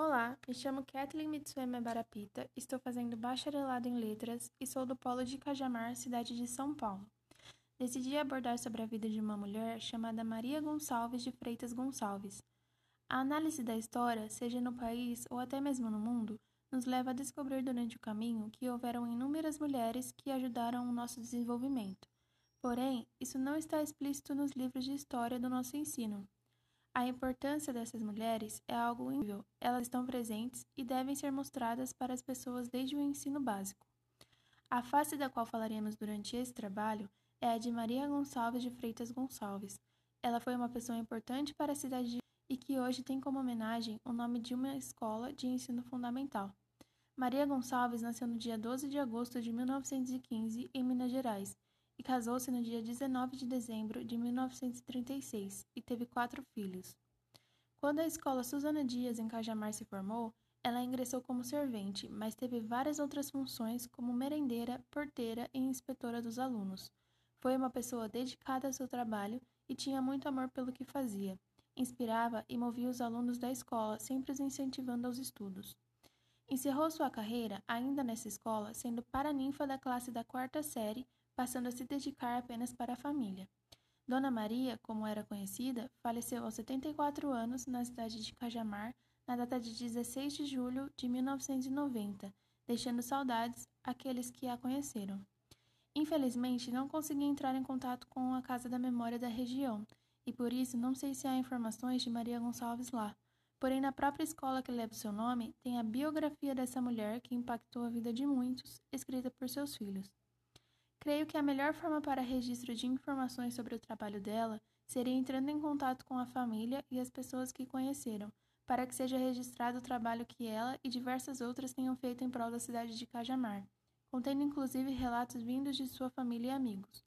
Olá, me chamo Kathleen Mitsuema Barapita, estou fazendo bacharelado em letras e sou do Polo de Cajamar, cidade de São Paulo. Decidi abordar sobre a vida de uma mulher chamada Maria Gonçalves de Freitas Gonçalves. A análise da história, seja no país ou até mesmo no mundo, nos leva a descobrir durante o caminho que houveram inúmeras mulheres que ajudaram o nosso desenvolvimento. Porém, isso não está explícito nos livros de história do nosso ensino. A importância dessas mulheres é algo incrível. Elas estão presentes e devem ser mostradas para as pessoas desde o ensino básico. A face da qual falaremos durante esse trabalho é a de Maria Gonçalves de Freitas Gonçalves. Ela foi uma pessoa importante para a cidade de e que hoje tem como homenagem o nome de uma escola de ensino fundamental. Maria Gonçalves nasceu no dia 12 de agosto de 1915 em Minas Gerais e casou-se no dia 19 de dezembro de 1936 e teve quatro filhos. Quando a escola Susana Dias em Cajamar se formou, ela ingressou como servente, mas teve várias outras funções como merendeira, porteira e inspetora dos alunos. Foi uma pessoa dedicada ao seu trabalho e tinha muito amor pelo que fazia. Inspirava e movia os alunos da escola, sempre os incentivando aos estudos. Encerrou sua carreira, ainda nessa escola, sendo paraninfa da classe da quarta série passando a se dedicar apenas para a família. Dona Maria, como era conhecida, faleceu aos 74 anos na cidade de Cajamar na data de 16 de julho de 1990, deixando saudades àqueles que a conheceram. Infelizmente, não consegui entrar em contato com a Casa da Memória da região, e por isso não sei se há informações de Maria Gonçalves lá. Porém, na própria escola que leva o seu nome, tem a biografia dessa mulher que impactou a vida de muitos, escrita por seus filhos. Creio que a melhor forma para registro de informações sobre o trabalho dela seria entrando em contato com a família e as pessoas que conheceram, para que seja registrado o trabalho que ela e diversas outras tenham feito em prol da cidade de Cajamar, contendo inclusive relatos vindos de sua família e amigos.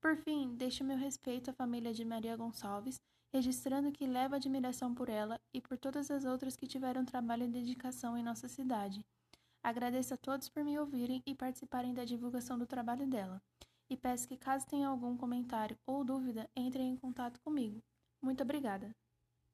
Por fim, deixo meu respeito à família de Maria Gonçalves, registrando que levo admiração por ela e por todas as outras que tiveram trabalho e dedicação em nossa cidade Agradeço a todos por me ouvirem e participarem da divulgação do trabalho dela. E peço que, caso tenha algum comentário ou dúvida, entrem em contato comigo. Muito obrigada!